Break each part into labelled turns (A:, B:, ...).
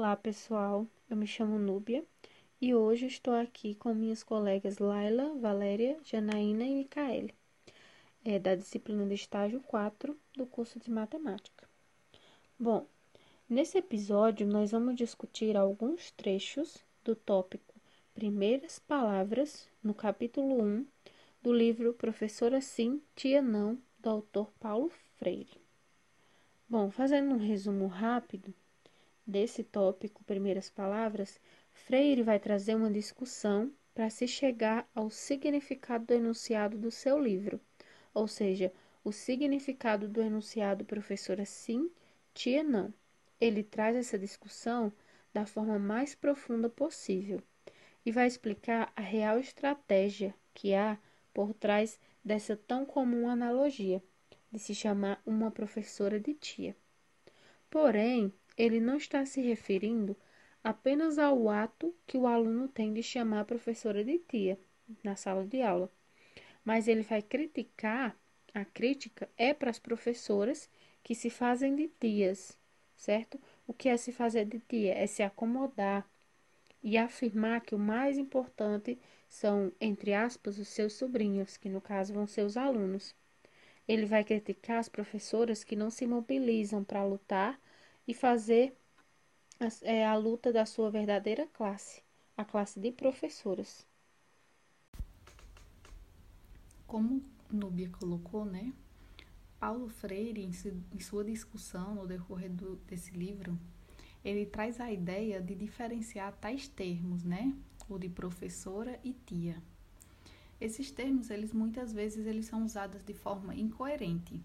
A: Olá, pessoal. Eu me chamo Núbia e hoje estou aqui com minhas colegas Laila, Valéria, Janaína e Micaele, é, da disciplina de estágio 4 do curso de matemática. Bom, nesse episódio nós vamos discutir alguns trechos do tópico Primeiras Palavras, no capítulo 1 do livro Professora Sim, Tia Não, do autor Paulo Freire. Bom, fazendo um resumo rápido, desse tópico, primeiras palavras, Freire vai trazer uma discussão para se chegar ao significado do enunciado do seu livro, ou seja, o significado do enunciado professora sim, tia não. Ele traz essa discussão da forma mais profunda possível e vai explicar a real estratégia que há por trás dessa tão comum analogia de se chamar uma professora de tia. Porém, ele não está se referindo apenas ao ato que o aluno tem de chamar a professora de tia na sala de aula, mas ele vai criticar, a crítica é para as professoras que se fazem de tias, certo? O que é se fazer de tia? É se acomodar e afirmar que o mais importante são, entre aspas, os seus sobrinhos, que no caso vão ser os alunos. Ele vai criticar as professoras que não se mobilizam para lutar e fazer a, é, a luta da sua verdadeira classe, a classe de professoras.
B: Como Núbia colocou, né? Paulo Freire, em, em sua discussão no decorrer do, desse livro, ele traz a ideia de diferenciar tais termos, né? O de professora e tia. Esses termos, eles muitas vezes eles são usados de forma incoerente,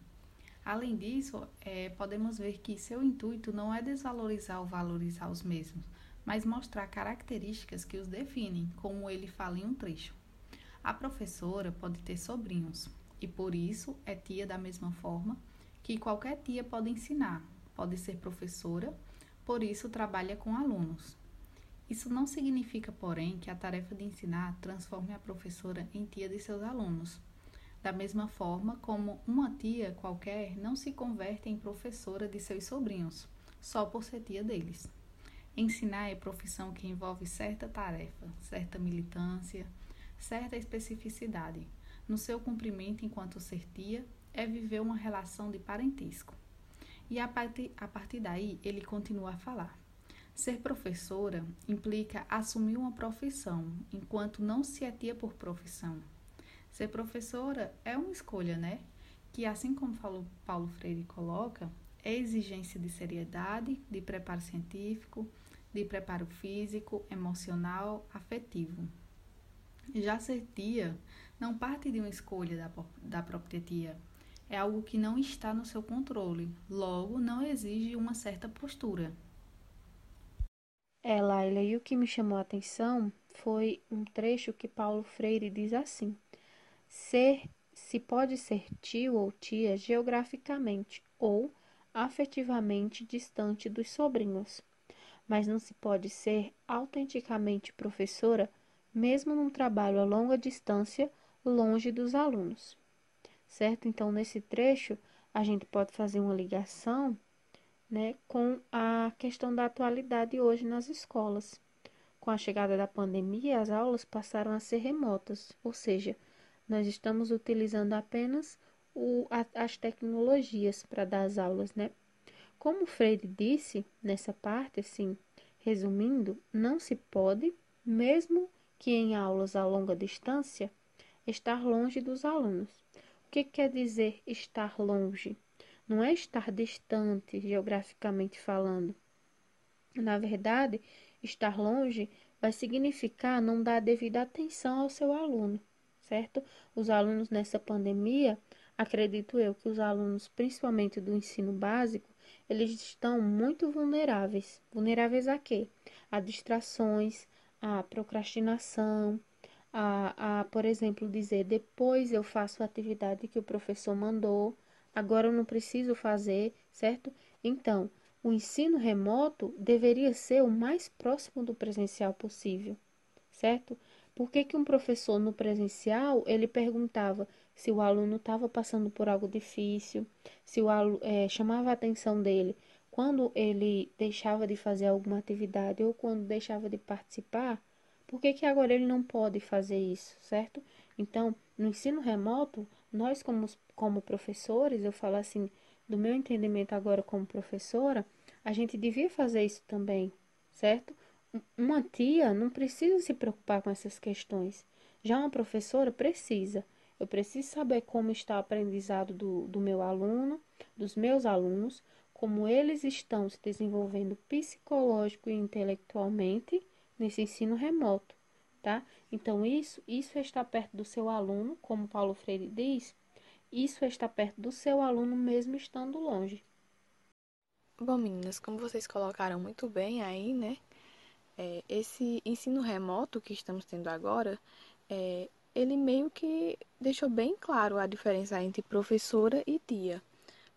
B: Além disso, é, podemos ver que seu intuito não é desvalorizar ou valorizar os mesmos, mas mostrar características que os definem, como ele fala em um trecho. A professora pode ter sobrinhos e por isso é tia da mesma forma que qualquer tia pode ensinar, pode ser professora, por isso trabalha com alunos. Isso não significa, porém, que a tarefa de ensinar transforme a professora em tia de seus alunos. Da mesma forma como uma tia qualquer não se converte em professora de seus sobrinhos, só por ser tia deles. Ensinar é profissão que envolve certa tarefa, certa militância, certa especificidade. No seu cumprimento enquanto ser tia, é viver uma relação de parentesco. E a partir, a partir daí, ele continua a falar. Ser professora implica assumir uma profissão, enquanto não se é tia por profissão. Ser professora é uma escolha, né? Que, assim como Paulo Freire coloca, é exigência de seriedade, de preparo científico, de preparo físico, emocional, afetivo. Já ser tia não parte de uma escolha da, da própria tia. É algo que não está no seu controle, logo não exige uma certa postura.
A: É, Laila, e o que me chamou a atenção foi um trecho que Paulo Freire diz assim: Ser se pode ser tio ou tia geograficamente ou afetivamente distante dos sobrinhos, mas não se pode ser autenticamente professora mesmo num trabalho a longa distância longe dos alunos. Certo? Então, nesse trecho, a gente pode fazer uma ligação né, com a questão da atualidade hoje nas escolas. Com a chegada da pandemia, as aulas passaram a ser remotas, ou seja, nós estamos utilizando apenas o, a, as tecnologias para dar as aulas, né? Como Freire disse nessa parte, assim, resumindo, não se pode, mesmo que em aulas a longa distância, estar longe dos alunos. O que quer dizer estar longe? Não é estar distante geograficamente falando. Na verdade, estar longe vai significar não dar devida atenção ao seu aluno certo? Os alunos nessa pandemia, acredito eu que os alunos, principalmente do ensino básico, eles estão muito vulneráveis. Vulneráveis a quê? A distrações, a procrastinação, a, a, por exemplo, dizer depois eu faço a atividade que o professor mandou, agora eu não preciso fazer, certo? Então, o ensino remoto deveria ser o mais próximo do presencial possível, certo? Por que, que um professor no presencial ele perguntava se o aluno estava passando por algo difícil, se o aluno é, chamava a atenção dele quando ele deixava de fazer alguma atividade ou quando deixava de participar, por que, que agora ele não pode fazer isso, certo? Então, no ensino remoto, nós como, como professores, eu falo assim, do meu entendimento agora como professora, a gente devia fazer isso também, certo? Uma tia não precisa se preocupar com essas questões. Já uma professora precisa. Eu preciso saber como está o aprendizado do, do meu aluno, dos meus alunos, como eles estão se desenvolvendo psicológico e intelectualmente nesse ensino remoto, tá? Então, isso, isso estar perto do seu aluno, como Paulo Freire diz, isso estar perto do seu aluno mesmo estando longe.
C: Bom, meninas, como vocês colocaram muito bem aí, né? É, esse ensino remoto que estamos tendo agora, é, ele meio que deixou bem claro a diferença entre professora e tia.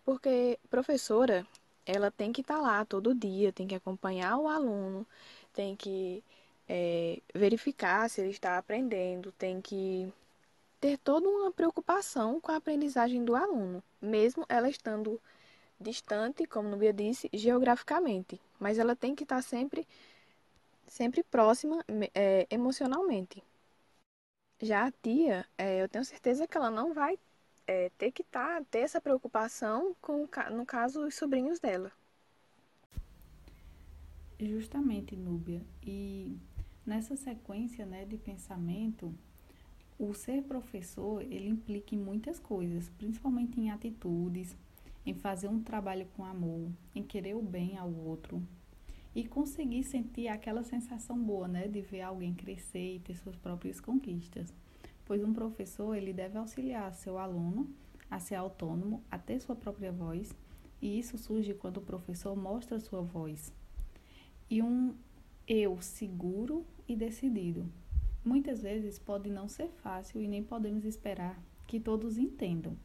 C: Porque professora, ela tem que estar tá lá todo dia, tem que acompanhar o aluno, tem que é, verificar se ele está aprendendo, tem que ter toda uma preocupação com a aprendizagem do aluno, mesmo ela estando distante, como Nubia disse, geograficamente, mas ela tem que estar sempre, sempre próxima é, emocionalmente. Já a tia, é, eu tenho certeza que ela não vai é, ter que tá, ter essa preocupação com, no caso, os sobrinhos dela.
B: Justamente, Núbia. E nessa sequência né, de pensamento, o ser professor, ele implica em muitas coisas, principalmente em atitudes, em fazer um trabalho com amor, em querer o bem ao outro e conseguir sentir aquela sensação boa, né, de ver alguém crescer e ter suas próprias conquistas. Pois um professor, ele deve auxiliar seu aluno a ser autônomo, a ter sua própria voz, e isso surge quando o professor mostra sua voz. E um eu seguro e decidido, Muitas vezes pode não ser fácil e nem podemos esperar que todos entendam,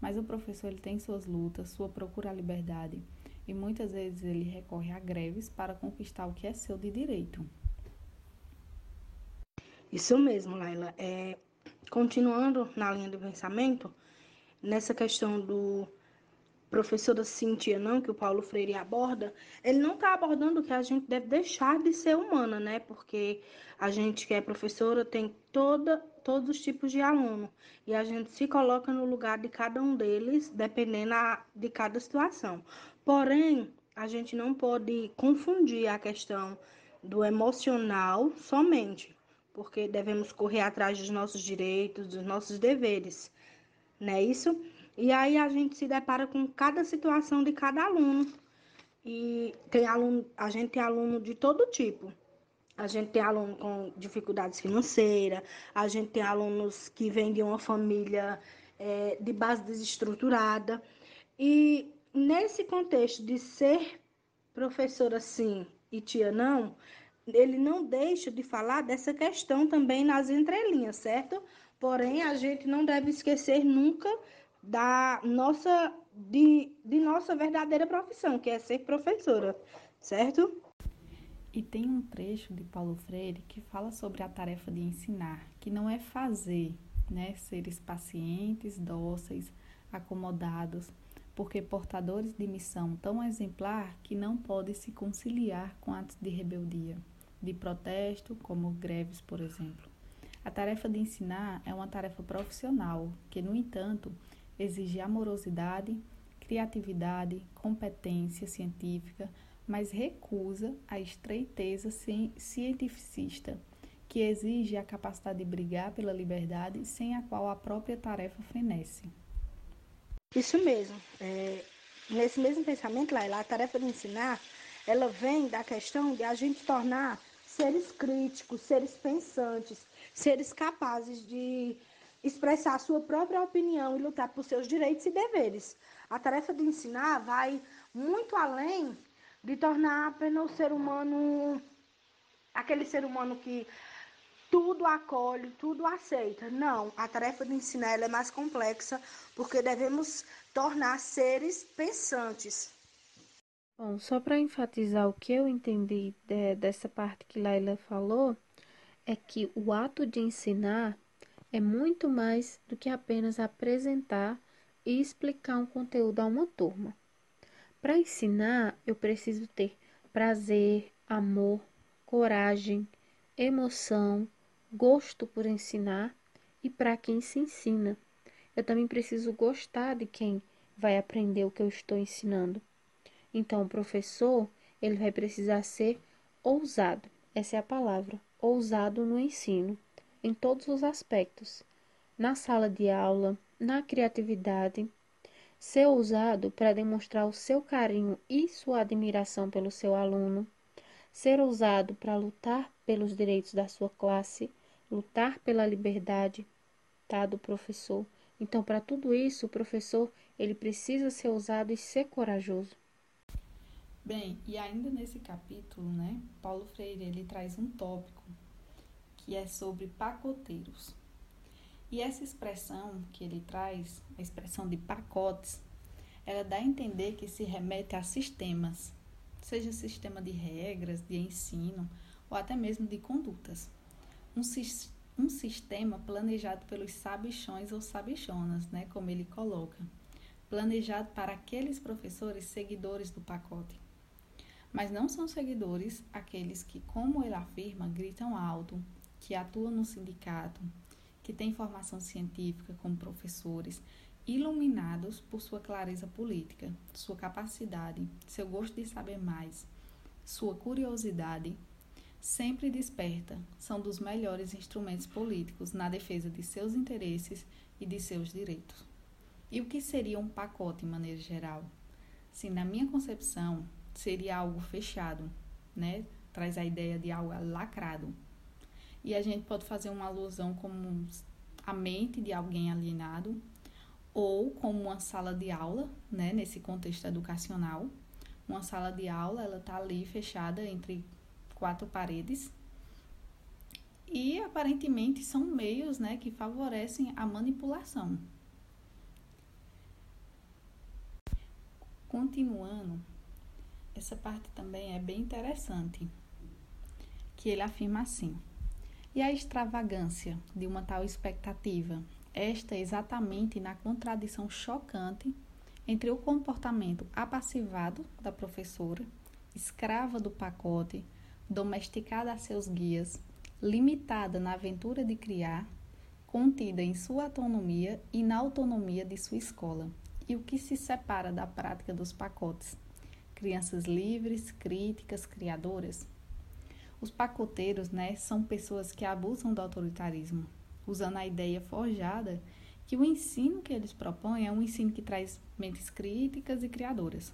B: mas o professor ele tem suas lutas, sua procura a liberdade e muitas vezes ele recorre a greves para conquistar o que é seu de direito.
D: Isso mesmo, Laila. É, continuando na linha do pensamento, nessa questão do professora Cintia, não, que o Paulo Freire aborda, ele não está abordando que a gente deve deixar de ser humana, né? Porque a gente que é professora tem toda, todos os tipos de aluno e a gente se coloca no lugar de cada um deles, dependendo a, de cada situação. Porém, a gente não pode confundir a questão do emocional somente, porque devemos correr atrás dos nossos direitos, dos nossos deveres, não é isso? E aí a gente se depara com cada situação de cada aluno. E tem aluno, a gente tem aluno de todo tipo. A gente tem aluno com dificuldades financeiras, a gente tem alunos que vêm de uma família é, de base desestruturada. E nesse contexto de ser professora sim e tia não, ele não deixa de falar dessa questão também nas entrelinhas, certo? Porém, a gente não deve esquecer nunca da nossa de, de nossa verdadeira profissão, que é ser professora, certo?
B: E tem um trecho de Paulo Freire que fala sobre a tarefa de ensinar, que não é fazer, né, seres pacientes, dóceis, acomodados, porque portadores de missão tão exemplar que não podem se conciliar com atos de rebeldia, de protesto, como greves, por exemplo. A tarefa de ensinar é uma tarefa profissional, que, no entanto, exige amorosidade, criatividade, competência científica, mas recusa a estreiteza cientificista, que exige a capacidade de brigar pela liberdade sem a qual a própria tarefa fenece.
D: Isso mesmo. É, nesse mesmo pensamento, lá, a tarefa de ensinar, ela vem da questão de a gente tornar seres críticos, seres pensantes, seres capazes de expressar a sua própria opinião e lutar por seus direitos e deveres. A tarefa de ensinar vai muito além de tornar apenas o ser humano aquele ser humano que tudo acolhe, tudo aceita. Não, a tarefa de ensinar é mais complexa porque devemos tornar seres pensantes.
A: Bom, só para enfatizar o que eu entendi de, dessa parte que Laila falou, é que o ato de ensinar é muito mais do que apenas apresentar e explicar um conteúdo a uma turma. Para ensinar, eu preciso ter prazer, amor, coragem, emoção, gosto por ensinar e para quem se ensina. Eu também preciso gostar de quem vai aprender o que eu estou ensinando. Então, o professor, ele vai precisar ser ousado. Essa é a palavra, ousado no ensino, em todos os aspectos. Na sala de aula, na criatividade, ser ousado para demonstrar o seu carinho e sua admiração pelo seu aluno, ser ousado para lutar pelos direitos da sua classe, lutar pela liberdade, tá, do professor. Então, para tudo isso, o professor, ele precisa ser ousado e ser corajoso.
B: Bem, e ainda nesse capítulo, né, Paulo Freire, ele traz um tópico que é sobre pacoteiros. E essa expressão que ele traz, a expressão de pacotes, ela dá a entender que se remete a sistemas, seja sistema de regras, de ensino ou até mesmo de condutas. Um, um sistema planejado pelos sabichões ou sabichonas, né, como ele coloca, planejado para aqueles professores seguidores do pacote. Mas não são seguidores aqueles que, como ele afirma, gritam alto, que atuam no sindicato, que têm formação científica como professores, iluminados por sua clareza política, sua capacidade, seu gosto de saber mais, sua curiosidade, sempre desperta, são dos melhores instrumentos políticos na defesa de seus interesses e de seus direitos. E o que seria um pacote, em maneira geral? Sim, na minha concepção, seria algo fechado, né? Traz a ideia de algo lacrado. E a gente pode fazer uma alusão como a mente de alguém alienado, ou como uma sala de aula, né, nesse contexto educacional. Uma sala de aula, ela tá ali fechada entre quatro paredes. E aparentemente são meios, né, que favorecem a manipulação. Continuando, essa parte também é bem interessante, que ele afirma assim: e a extravagância de uma tal expectativa esta exatamente na contradição chocante entre o comportamento apassivado da professora, escrava do pacote, domesticada a seus guias, limitada na aventura de criar, contida em sua autonomia e na autonomia de sua escola, e o que se separa da prática dos pacotes. Crianças livres, críticas, criadoras. Os pacoteiros, né, são pessoas que abusam do autoritarismo, usando a ideia forjada que o ensino que eles propõem é um ensino que traz mentes críticas e criadoras.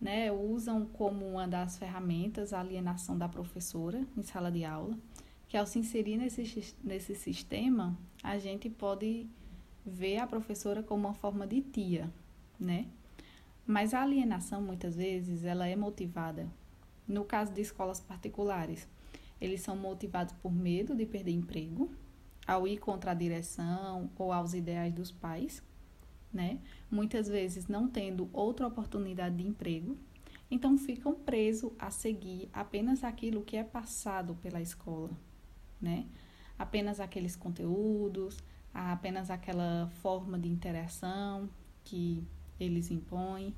B: Né, usam como uma das ferramentas a alienação da professora em sala de aula, que ao se inserir nesse, nesse sistema, a gente pode ver a professora como uma forma de tia, né? Mas a alienação, muitas vezes, ela é motivada. No caso de escolas particulares, eles são motivados por medo de perder emprego, ao ir contra a direção ou aos ideais dos pais, né? Muitas vezes não tendo outra oportunidade de emprego, então ficam presos a seguir apenas aquilo que é passado pela escola, né? Apenas aqueles conteúdos, apenas aquela forma de interação que eles impõem.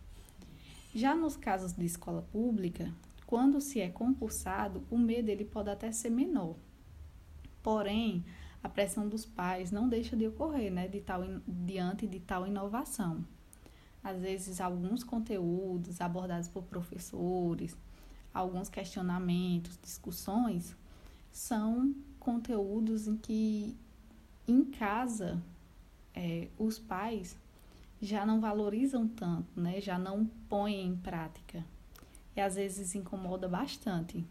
B: Já nos casos de escola pública, quando se é concursado, o medo ele pode até ser menor. Porém, a pressão dos pais não deixa de ocorrer, né, de tal, diante de tal inovação. Às vezes, alguns conteúdos abordados por professores, alguns questionamentos, discussões, são conteúdos em que, em casa, é, os pais já não valorizam tanto, né, já não põem em prática. E às vezes incomoda bastante.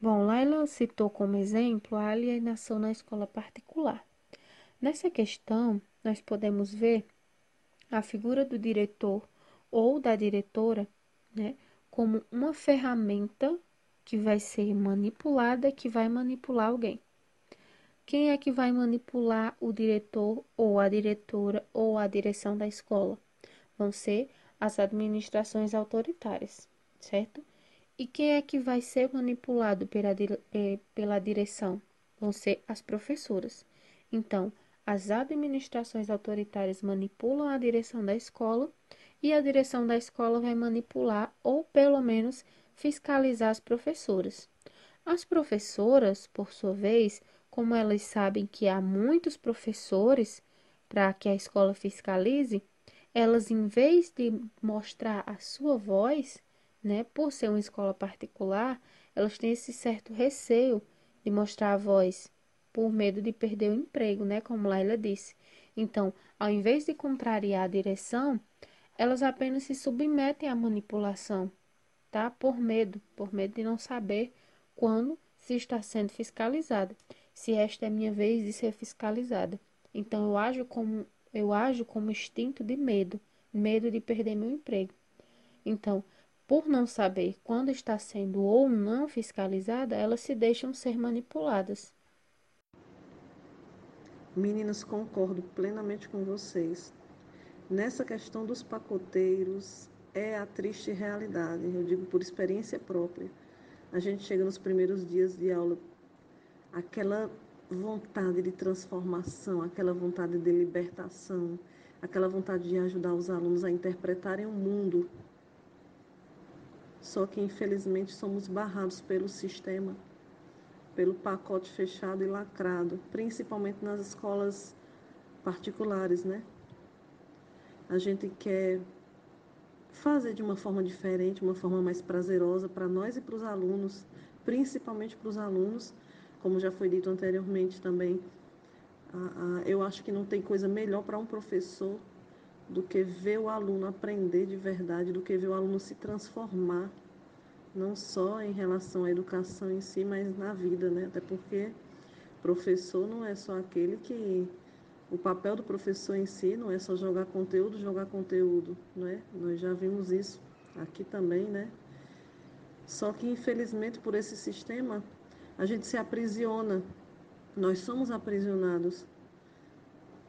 A: Bom, Laila citou como exemplo a alienação na escola particular. Nessa questão, nós podemos ver a figura do diretor ou da diretora né, como uma ferramenta que vai ser manipulada, que vai manipular alguém. Quem é que vai manipular o diretor ou a diretora ou a direção da escola? Vão ser as administrações autoritárias, certo? E quem é que vai ser manipulado pela, eh, pela direção? Vão ser as professoras. Então, as administrações autoritárias manipulam a direção da escola e a direção da escola vai manipular ou pelo menos fiscalizar as professoras. As professoras, por sua vez, como elas sabem que há muitos professores para que a escola fiscalize, elas, em vez de mostrar a sua voz, né, por ser uma escola particular, elas têm esse certo receio de mostrar a voz por medo de perder o emprego, né, como Laila disse. Então, ao invés de contrariar a direção, elas apenas se submetem à manipulação, tá? Por medo, por medo de não saber quando se está sendo fiscalizada, se esta é minha vez de ser fiscalizada. Então eu ajo como eu ajo como instinto de medo, medo de perder meu emprego. Então, por não saber quando está sendo ou não fiscalizada, elas se deixam ser manipuladas.
E: Meninas, concordo plenamente com vocês. Nessa questão dos pacoteiros, é a triste realidade, eu digo por experiência própria. A gente chega nos primeiros dias de aula, aquela vontade de transformação, aquela vontade de libertação, aquela vontade de ajudar os alunos a interpretarem o mundo. Só que, infelizmente, somos barrados pelo sistema, pelo pacote fechado e lacrado, principalmente nas escolas particulares, né? A gente quer fazer de uma forma diferente, uma forma mais prazerosa para nós e para os alunos, principalmente para os alunos, como já foi dito anteriormente também, eu acho que não tem coisa melhor para um professor do que ver o aluno aprender de verdade, do que ver o aluno se transformar, não só em relação à educação em si, mas na vida, né? Até porque professor não é só aquele que o papel do professor em si não é só jogar conteúdo, jogar conteúdo, não é? Nós já vimos isso aqui também, né? Só que infelizmente por esse sistema a gente se aprisiona. Nós somos aprisionados.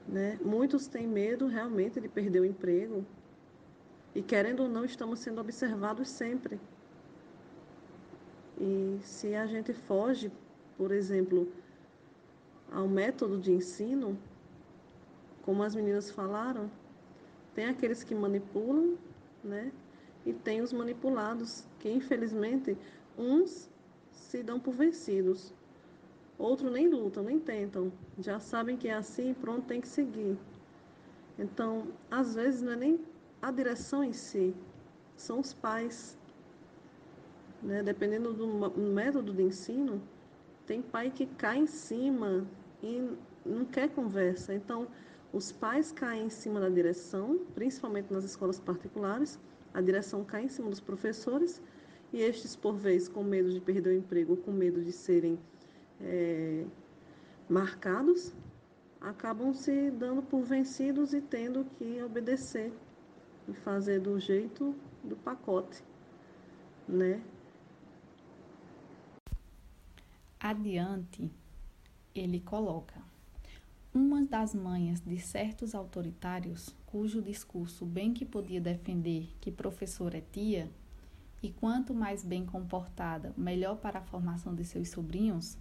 E: Né? Muitos têm medo realmente de perder o emprego. E querendo ou não, estamos sendo observados sempre. E se a gente foge, por exemplo, ao método de ensino, como as meninas falaram, tem aqueles que manipulam, né? E tem os manipulados, que infelizmente uns se dão por vencidos. Outros nem lutam, nem tentam. Já sabem que é assim, pronto, tem que seguir. Então, às vezes não é nem a direção em si, são os pais. Né? Dependendo do método de ensino, tem pai que cai em cima e não quer conversa. Então, os pais caem em cima da direção, principalmente nas escolas particulares, a direção cai em cima dos professores e estes, por vez, com medo de perder o emprego com medo de serem é, marcados, acabam se dando por vencidos e tendo que obedecer e fazer do jeito do pacote, né?
B: Adiante, ele coloca: Uma das manhas de certos autoritários, cujo discurso bem que podia defender que professor é tia, e quanto mais bem comportada, melhor para a formação de seus sobrinhos,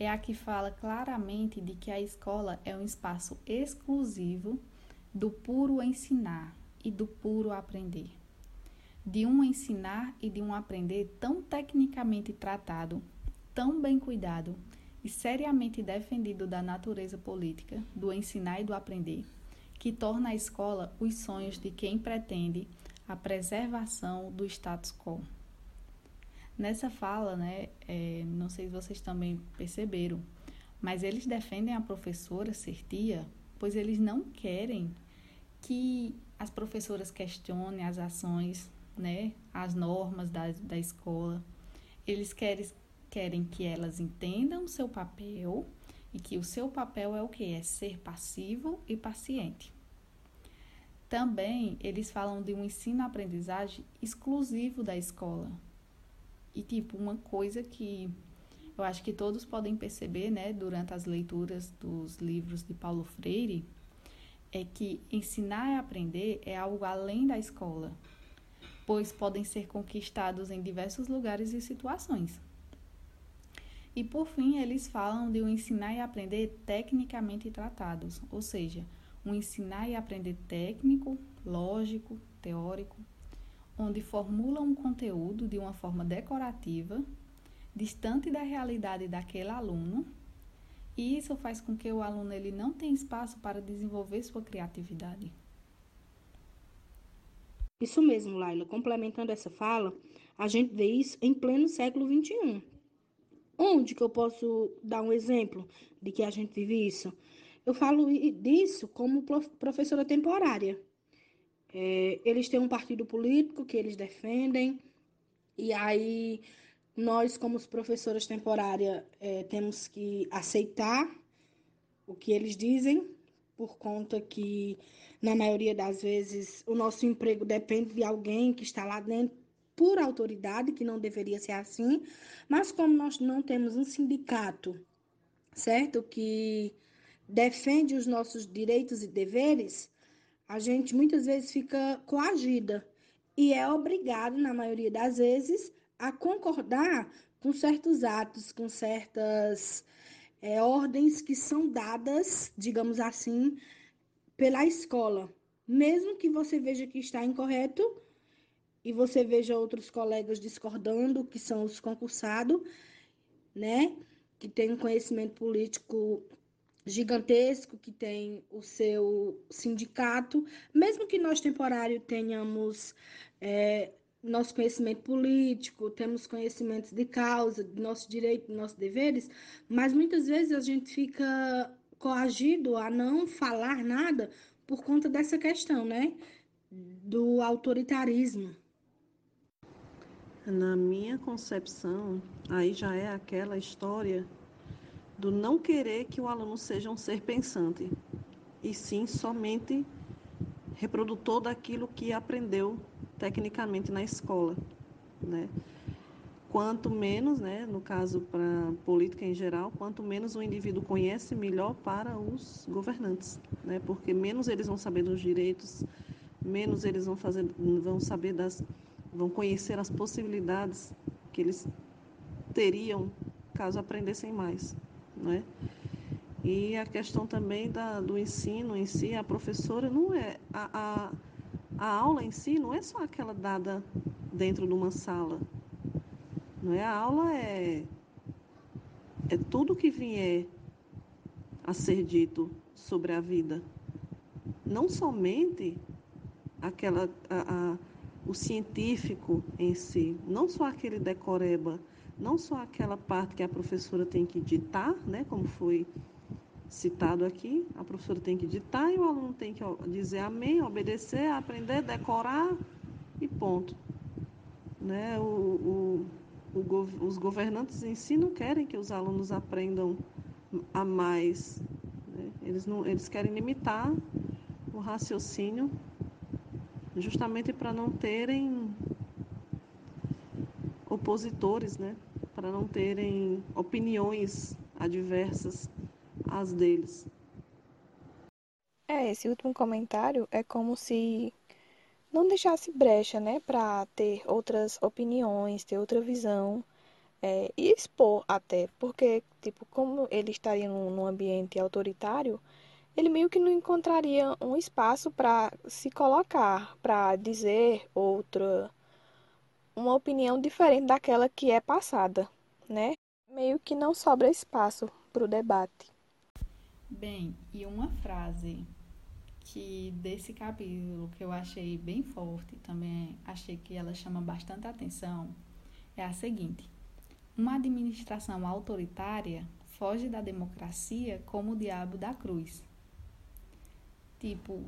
B: é a que fala claramente de que a escola é um espaço exclusivo do puro ensinar e do puro aprender. De um ensinar e de um aprender tão tecnicamente tratado, tão bem cuidado e seriamente defendido da natureza política, do ensinar e do aprender, que torna a escola os sonhos de quem pretende a preservação do status quo. Nessa fala, né, é, não sei se vocês também perceberam, mas eles defendem a professora ser tia, pois eles não querem que as professoras questionem as ações, né, as normas da, da escola. Eles querem, querem que elas entendam o seu papel e que o seu papel é o que? É ser passivo e paciente. Também eles falam de um ensino-aprendizagem exclusivo da escola. E, tipo, uma coisa que eu acho que todos podem perceber, né, durante as leituras dos livros de Paulo Freire, é que ensinar e aprender é algo além da escola, pois podem ser conquistados em diversos lugares e situações. E por fim, eles falam de um ensinar e aprender tecnicamente tratados, ou seja, um ensinar e aprender técnico, lógico, teórico, onde formula um conteúdo de uma forma decorativa, distante da realidade daquele aluno, e isso faz com que o aluno ele não tenha espaço para desenvolver sua criatividade.
D: Isso mesmo, Laila. Complementando essa fala, a gente vê isso em pleno século XXI. Onde que eu posso dar um exemplo de que a gente vive isso? Eu falo disso como professora temporária. É, eles têm um partido político que eles defendem, e aí nós, como professoras temporárias, é, temos que aceitar o que eles dizem, por conta que, na maioria das vezes, o nosso emprego depende de alguém que está lá dentro por autoridade, que não deveria ser assim, mas como nós não temos um sindicato, certo? Que defende os nossos direitos e deveres, a gente muitas vezes fica coagida e é obrigado, na maioria das vezes, a concordar com certos atos, com certas é, ordens que são dadas, digamos assim, pela escola. Mesmo que você veja que está incorreto e você veja outros colegas discordando, que são os concursados, né? Que têm um conhecimento político gigantesco que tem o seu sindicato, mesmo que nós temporário tenhamos é, nosso conhecimento político, temos conhecimentos de causa, de nosso direito, de nossos deveres, mas muitas vezes a gente fica coagido a não falar nada por conta dessa questão, né? Do autoritarismo.
E: Na minha concepção, aí já é aquela história do não querer que o aluno seja um ser pensante, e sim somente reprodutor daquilo que aprendeu tecnicamente na escola, né? Quanto menos, né, no caso para política em geral, quanto menos o indivíduo conhece, melhor para os governantes, né? Porque menos eles vão saber dos direitos, menos eles vão fazer, vão saber das, vão conhecer as possibilidades que eles teriam caso aprendessem mais né? E a questão também da, do ensino em si, a professora não é. A, a, a aula em si não é só aquela dada dentro de uma sala. Não é? A aula é, é tudo que vier a ser dito sobre a vida. Não somente aquela, a, a, o científico em si, não só aquele decoreba não só aquela parte que a professora tem que ditar, né, como foi citado aqui, a professora tem que ditar e o aluno tem que dizer amém, obedecer, aprender, decorar e ponto. Né? O, o, o, os governantes em si não querem que os alunos aprendam a mais. Né? Eles, não, eles querem limitar o raciocínio justamente para não terem opositores, né? Para não terem opiniões adversas às deles.
C: É, esse último comentário é como se não deixasse brecha, né, para ter outras opiniões, ter outra visão é, e expor até, porque, tipo, como ele estaria num, num ambiente autoritário, ele meio que não encontraria um espaço para se colocar, para dizer outra uma opinião diferente daquela que é passada, né? Meio que não sobra espaço para o debate.
B: Bem, e uma frase que desse capítulo que eu achei bem forte, também achei que ela chama bastante atenção, é a seguinte: uma administração autoritária foge da democracia como o diabo da cruz. Tipo,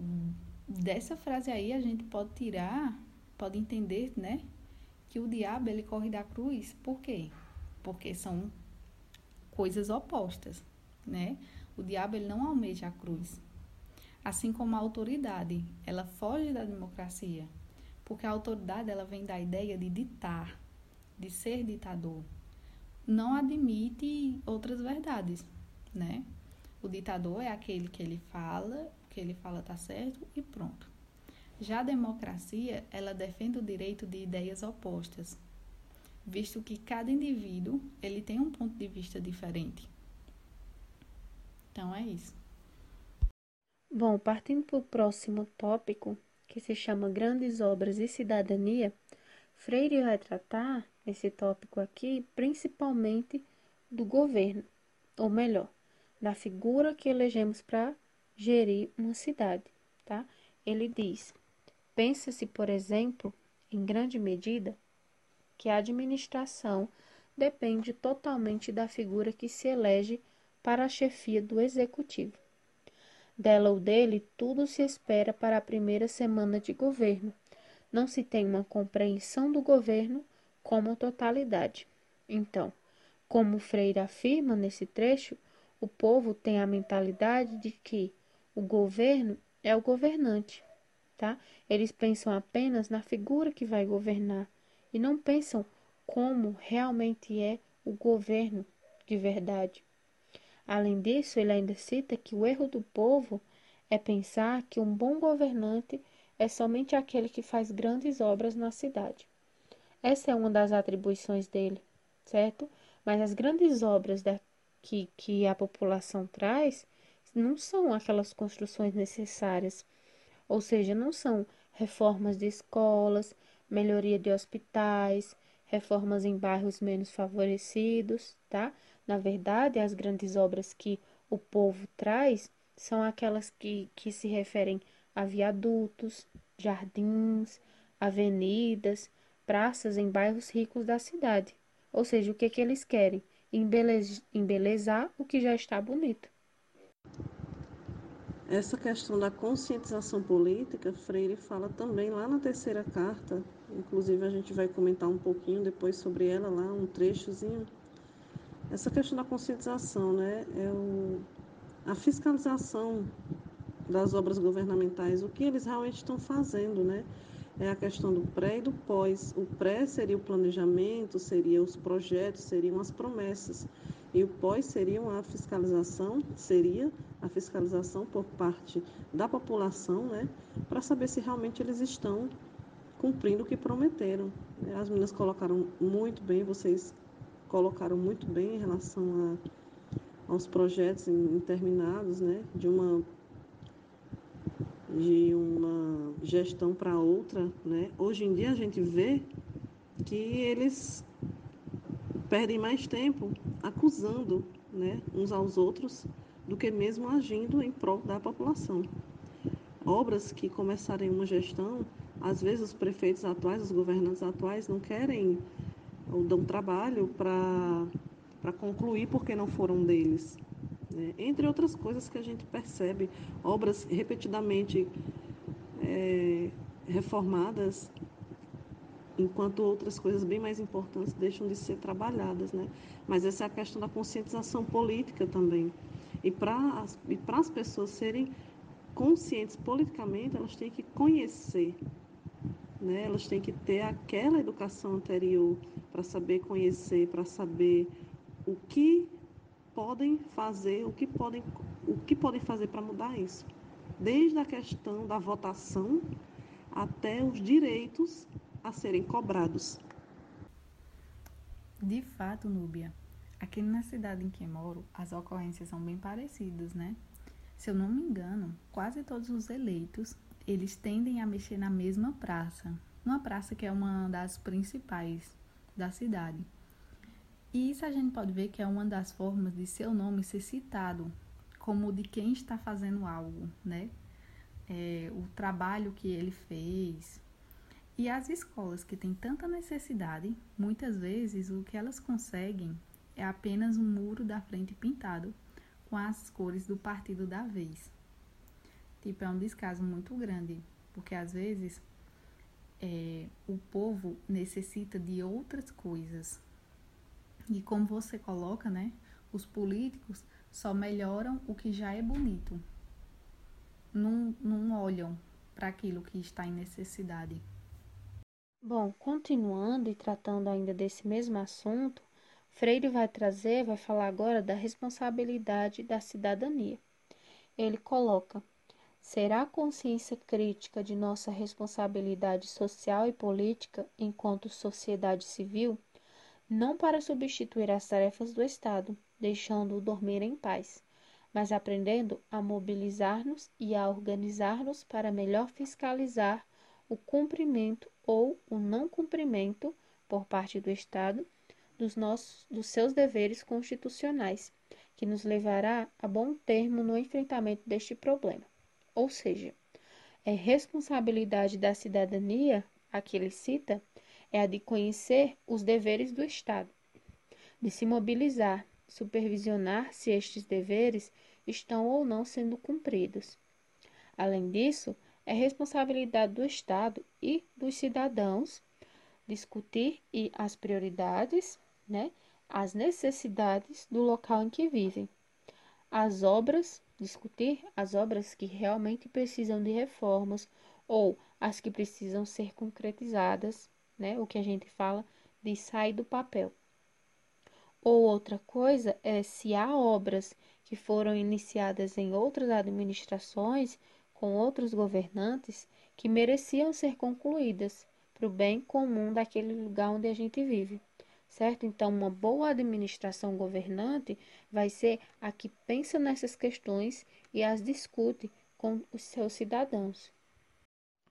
B: dessa frase aí a gente pode tirar, pode entender, né, que o diabo ele corre da cruz, por quê? Porque são coisas opostas, né? O diabo ele não almeja a cruz. Assim como a autoridade, ela foge da democracia, porque a autoridade ela vem da ideia de ditar, de ser ditador. Não admite outras verdades, né? O ditador é aquele que ele fala, que ele fala tá certo e pronto. Já a democracia, ela defende o direito de ideias opostas, visto que cada indivíduo, ele tem um ponto de vista diferente. Então é isso.
A: Bom, partindo para o próximo tópico, que se chama Grandes Obras e Cidadania, Freire vai tratar esse tópico aqui principalmente do governo, ou melhor, da figura que elegemos para gerir uma cidade, tá? Ele diz: pensa-se, por exemplo, em grande medida, que a administração depende totalmente da figura que se elege para a chefia do executivo. Dela ou dele, tudo se espera para a primeira semana de governo. Não se tem uma compreensão do governo como totalidade. Então, como Freire afirma nesse trecho, o povo tem a mentalidade de que o governo é o governante, tá? Eles pensam apenas na figura que vai governar e não pensam como realmente é o governo de verdade. Além disso, ele ainda cita que o erro do povo é pensar que um bom governante é somente aquele que faz grandes obras na cidade. Essa é uma das atribuições dele, certo? Mas as grandes obras da, que, que a população traz não são aquelas construções necessárias, ou seja, não são reformas de escolas, melhoria de hospitais, reformas em bairros menos favorecidos, tá? Na verdade, as grandes obras que o povo traz são aquelas que, que se referem a viadutos, jardins, avenidas, praças em bairros ricos da cidade. Ou seja, o que, que eles querem? Embelez, embelezar o que já está bonito.
E: Essa questão da conscientização política, Freire fala também lá na terceira carta, inclusive a gente vai comentar um pouquinho depois sobre ela lá, um trechozinho. Essa questão da conscientização, né, é o, a fiscalização das obras governamentais, o que eles realmente estão fazendo, né? É a questão do pré e do pós. O pré seria o planejamento, seria os projetos, seriam as promessas. E o pós seria a fiscalização, seria a fiscalização por parte da população, né, para saber se realmente eles estão cumprindo o que prometeram. As meninas colocaram muito bem, vocês colocaram muito bem em relação a, aos projetos interminados, né, de uma de uma gestão para outra, né? Hoje em dia a gente vê que eles perdem mais tempo acusando né, uns aos outros do que mesmo agindo em prol da população. Obras que começarem uma gestão, às vezes os prefeitos atuais, os governantes atuais não querem ou dão trabalho para concluir porque não foram deles. Né? Entre outras coisas que a gente percebe, obras repetidamente é, reformadas enquanto outras coisas bem mais importantes deixam de ser trabalhadas, né? Mas essa é a questão da conscientização política também. E para as pessoas serem conscientes politicamente, elas têm que conhecer, né? Elas têm que ter aquela educação anterior para saber conhecer, para saber o que podem fazer, o que podem, o que podem fazer para mudar isso. Desde a questão da votação até os direitos a serem cobrados.
B: De fato, Núbia, aqui na cidade em que moro, as ocorrências são bem parecidas, né? Se eu não me engano, quase todos os eleitos, eles tendem a mexer na mesma praça, uma praça que é uma das principais da cidade. E isso a gente pode ver que é uma das formas de seu nome ser citado como de quem está fazendo algo, né? É, o trabalho que ele fez, e as escolas que têm tanta necessidade, muitas vezes o que elas conseguem é apenas um muro da frente pintado com as cores do partido da vez. Tipo, é um descaso muito grande, porque às vezes é, o povo necessita de outras coisas. E como você coloca, né? Os políticos só melhoram o que já é bonito. Não, não olham para aquilo que está em necessidade.
A: Bom, continuando e tratando ainda desse mesmo assunto, Freire vai trazer, vai falar agora da responsabilidade da cidadania. Ele coloca: será a consciência crítica de nossa responsabilidade social e política enquanto sociedade civil, não para substituir as tarefas do Estado, deixando-o dormir em paz, mas aprendendo a mobilizar-nos e a organizar-nos para melhor fiscalizar o cumprimento ou o não cumprimento por parte do Estado dos, nossos, dos seus deveres constitucionais, que nos levará a bom termo no enfrentamento deste problema. Ou seja, é responsabilidade da cidadania, a que ele cita, é a de conhecer os deveres do Estado, de se mobilizar, supervisionar se estes deveres estão ou não sendo cumpridos. Além disso, é responsabilidade do Estado e dos cidadãos discutir e as prioridades, né, as necessidades do local em que vivem. As obras, discutir as obras que realmente precisam de reformas ou as que precisam ser concretizadas, né, o que a gente fala de sair do papel. Ou outra coisa é se há obras que foram iniciadas em outras administrações com outros governantes que mereciam ser concluídas para o bem comum daquele lugar onde a gente vive, certo? Então, uma boa administração governante vai ser a que pensa nessas questões e as discute com os seus cidadãos.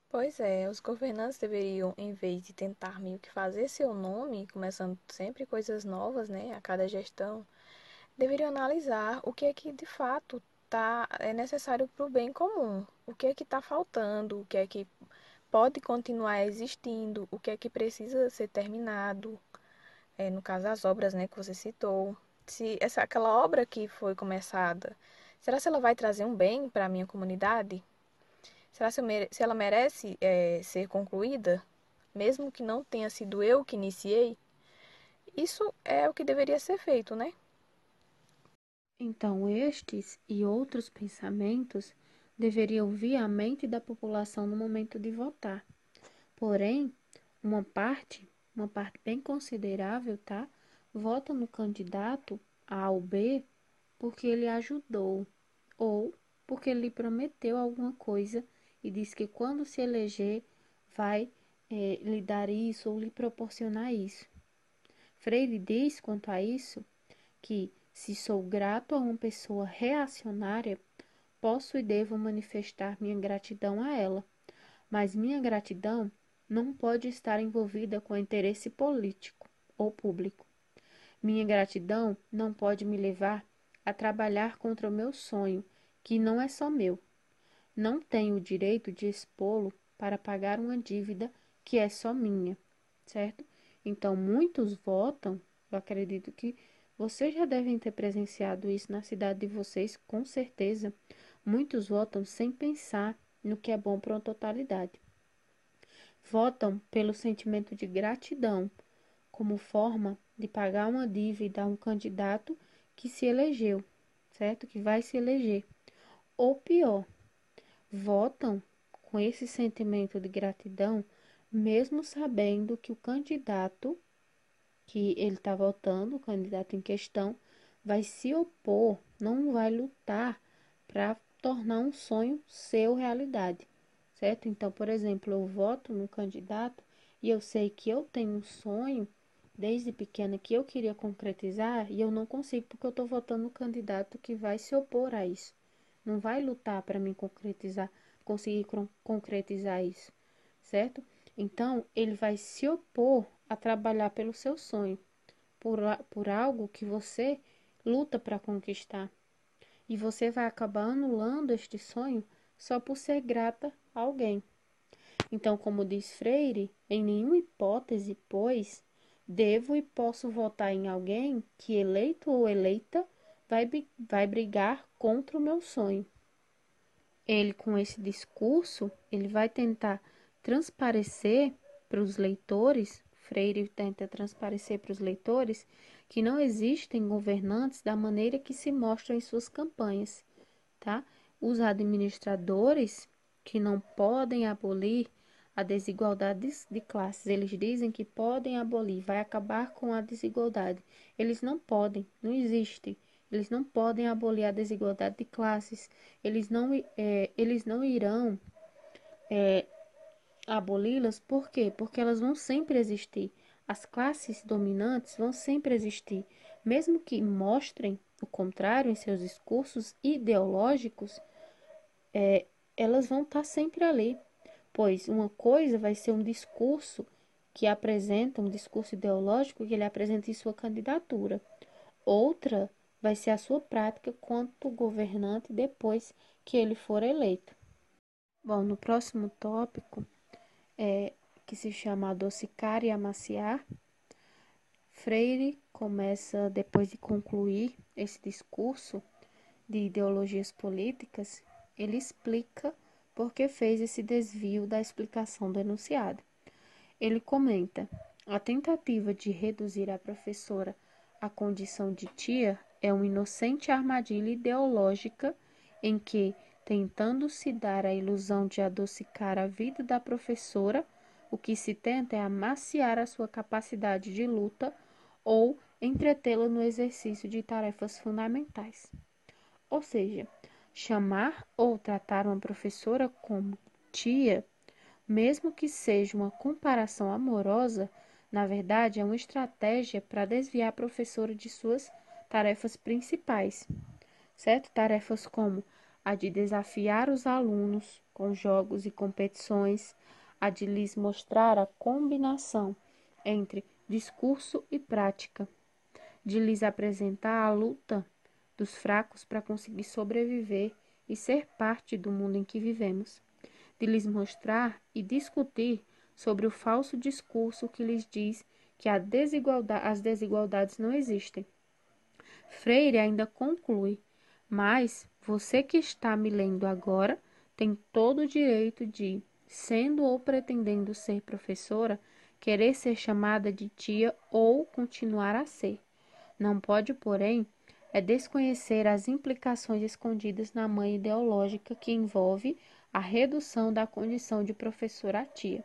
C: Pois é, os governantes deveriam, em vez de tentar meio que fazer seu nome, começando sempre coisas novas, né, a cada gestão, deveriam analisar o que é que de fato tá, é necessário para o bem comum, o que é que está faltando, o que é que pode continuar existindo, o que é que precisa ser terminado, é, no caso as obras né, que você citou. Se essa aquela obra que foi começada, será se ela vai trazer um bem para a minha comunidade? Será se, mere, se ela merece é, ser concluída, mesmo que não tenha sido eu que iniciei? Isso é o que deveria ser feito, né?
A: Então, estes e outros pensamentos deveriam vir à mente da população no momento de votar. Porém, uma parte, uma parte bem considerável, tá? Vota no candidato A ou B porque ele ajudou ou porque ele prometeu alguma coisa e diz que quando se eleger vai é, lhe dar isso ou lhe proporcionar isso. Freire diz quanto a isso que se sou grato a uma pessoa reacionária, posso e devo manifestar minha gratidão a ela, mas minha gratidão não pode estar envolvida com interesse político ou público. Minha gratidão não pode me levar a trabalhar contra o meu sonho, que não é só meu. Não tenho o direito de expô-lo para pagar uma dívida que é só minha, certo? Então, muitos votam, eu acredito que vocês já devem ter presenciado isso na cidade de vocês, com certeza. Muitos votam sem pensar no que é bom para a totalidade. Votam pelo sentimento de gratidão, como forma de pagar uma dívida a um candidato que se elegeu, certo? Que vai se eleger. Ou pior, votam com esse sentimento de gratidão, mesmo sabendo que o candidato que ele está votando, o candidato em questão, vai se opor, não vai lutar para tornar um sonho seu realidade, certo? Então, por exemplo, eu voto no candidato e eu sei que eu tenho um sonho desde pequena que eu queria concretizar e eu não consigo porque eu estou votando no candidato que vai se opor a isso, não vai lutar para me concretizar, conseguir concretizar isso, certo? Então, ele vai se opor a trabalhar pelo seu sonho, por, por algo que você luta para conquistar. E você vai acabar anulando este sonho só por ser grata a alguém. Então, como diz Freire, em nenhuma hipótese, pois, devo e posso votar em alguém que, eleito ou eleita, vai, vai brigar contra o meu sonho. Ele, com esse discurso, ele vai tentar transparecer para os leitores Freire tenta transparecer para os leitores que não existem governantes da maneira que se mostram em suas campanhas, tá? Os administradores que não podem abolir a desigualdade de classes. Eles dizem que podem abolir, vai acabar com a desigualdade. Eles não podem, não existe. Eles não podem abolir a desigualdade de classes. Eles não, é, eles não irão é, aboli-las, por quê? Porque elas vão sempre existir. As classes dominantes vão sempre existir, mesmo que mostrem o contrário, em seus discursos ideológicos, é, elas vão estar sempre ali. Pois uma coisa vai ser um discurso que apresenta, um discurso ideológico que ele apresenta em sua candidatura. Outra vai ser a sua prática quanto governante depois que ele for eleito. Bom, no próximo tópico, é, que se chama Adocicar e Amaciar, Freire começa, depois de concluir esse discurso de ideologias políticas, ele explica por que fez esse desvio da explicação do enunciado. Ele comenta: a tentativa de reduzir a professora à condição de tia é uma inocente armadilha ideológica em que, tentando se dar a ilusão de adocicar a vida da professora, o que se tenta é amaciar a sua capacidade de luta ou entretê-la no exercício de tarefas fundamentais. Ou seja, chamar ou tratar uma professora como tia, mesmo que seja uma comparação amorosa, na verdade é uma estratégia para desviar a professora de suas tarefas principais, certo? Tarefas como a de desafiar os alunos com jogos e competições, a de lhes mostrar a combinação entre discurso e prática, de lhes apresentar a luta dos fracos para conseguir sobreviver e ser parte do mundo em que vivemos, de lhes mostrar e discutir sobre o falso discurso que lhes diz que desigualdade, as desigualdades não existem. Freire ainda conclui: Mas você que está me lendo agora tem todo o direito de, sendo ou pretendendo ser professora, querer ser chamada de tia ou continuar a ser. Não pode, porém, é desconhecer as implicações escondidas na mãe ideológica que envolve a redução da condição de professora a tia.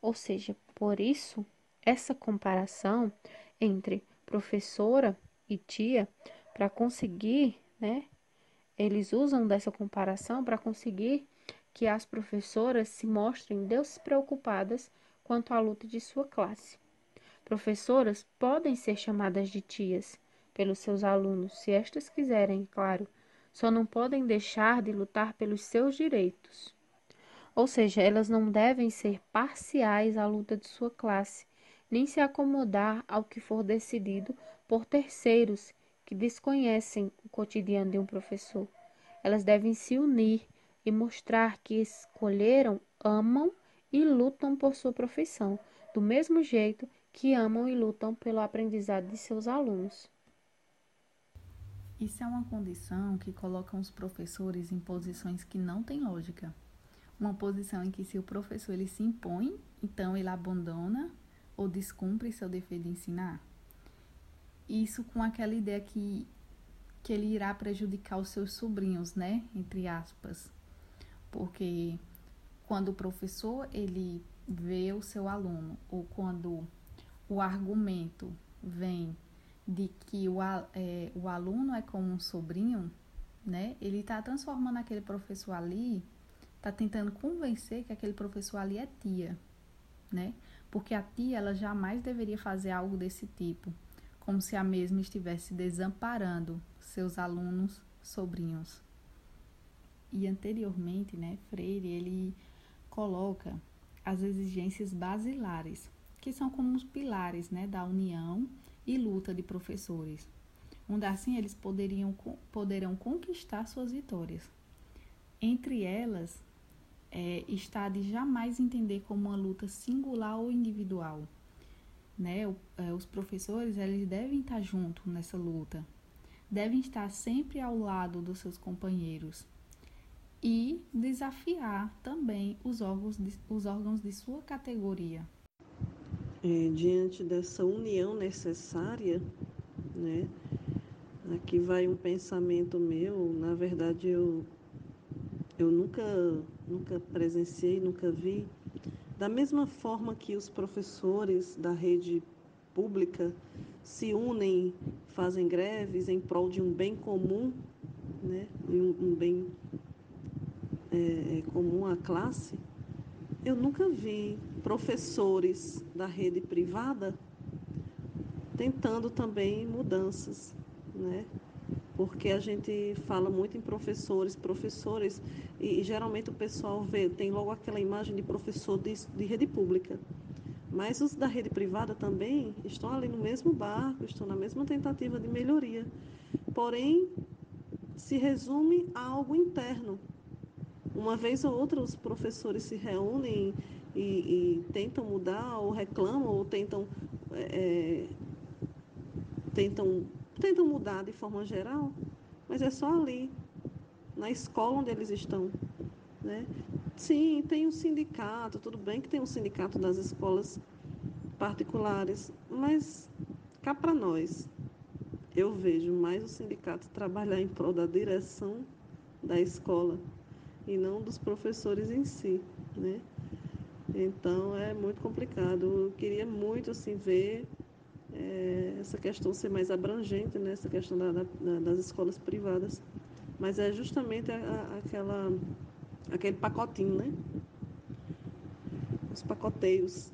A: Ou seja, por isso, essa comparação entre professora e tia, para conseguir, né? Eles usam dessa comparação para conseguir que as professoras se mostrem despreocupadas quanto à luta de sua classe. Professoras podem ser chamadas de tias pelos seus alunos, se estas quiserem, claro, só não podem deixar de lutar pelos seus direitos. Ou seja, elas não devem ser parciais à luta de sua classe, nem se acomodar ao que for decidido por terceiros que desconhecem o cotidiano de um professor. Elas devem se unir e mostrar que escolheram, amam e lutam por sua profissão, do mesmo jeito que amam e lutam pelo aprendizado de seus alunos.
B: Isso é uma condição que coloca os professores em posições que não têm lógica. Uma posição em que se o professor ele se impõe, então ele abandona ou descumpre seu dever de ensinar. Isso com aquela ideia que, que ele irá prejudicar os seus sobrinhos, né? Entre aspas. Porque quando o professor ele vê o seu aluno ou quando o argumento vem de que o, é, o aluno é como um sobrinho, né? Ele está transformando aquele professor ali, está tentando convencer que aquele professor ali é tia, né? Porque a tia ela jamais deveria fazer algo desse tipo, como se a mesma estivesse desamparando seus alunos sobrinhos. E anteriormente, né, Freire ele coloca as exigências basilares, que são como os pilares né, da união e luta de professores, onde assim eles poderiam, poderão conquistar suas vitórias. Entre elas é, está de jamais entender como uma luta singular ou individual. Né? O, é, os professores eles devem estar juntos nessa luta, devem estar sempre ao lado dos seus companheiros e desafiar também os órgãos de, os órgãos de sua categoria.
E: É, diante dessa união necessária, né? Aqui vai um pensamento meu, na verdade eu eu nunca nunca presenciei, nunca vi da mesma forma que os professores da rede pública se unem, fazem greves em prol de um bem comum, né? Um, um bem é, é, comum à classe, eu nunca vi professores da rede privada tentando também mudanças, né? porque a gente fala muito em professores, professores, e, e geralmente o pessoal vê, tem logo aquela imagem de professor de, de rede pública. Mas os da rede privada também estão ali no mesmo barco, estão na mesma tentativa de melhoria. Porém, se resume a algo interno. Uma vez ou outra, os professores se reúnem e, e tentam mudar, ou reclamam, ou tentam, é, tentam, tentam mudar de forma geral, mas é só ali, na escola onde eles estão. Né? Sim, tem um sindicato, tudo bem que tem um sindicato das escolas particulares, mas cá para nós, eu vejo mais o sindicato trabalhar em prol da direção da escola e não dos professores em si, né? Então é muito complicado. Eu queria muito assim ver é, essa questão ser mais abrangente, né? Essa questão da, da, das escolas privadas, mas é justamente a, a, aquela aquele pacotinho, né? Os pacoteios.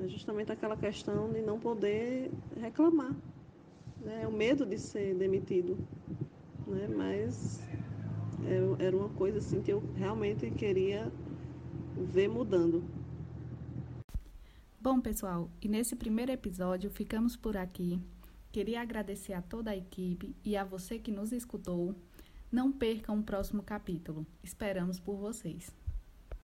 E: É justamente aquela questão de não poder reclamar, né? o medo de ser demitido. Né? Mas é, era uma coisa assim que eu realmente queria ver mudando.
B: Bom, pessoal, e nesse primeiro episódio ficamos por aqui. Queria agradecer a toda a equipe e a você que nos escutou. Não percam o próximo capítulo. Esperamos por vocês.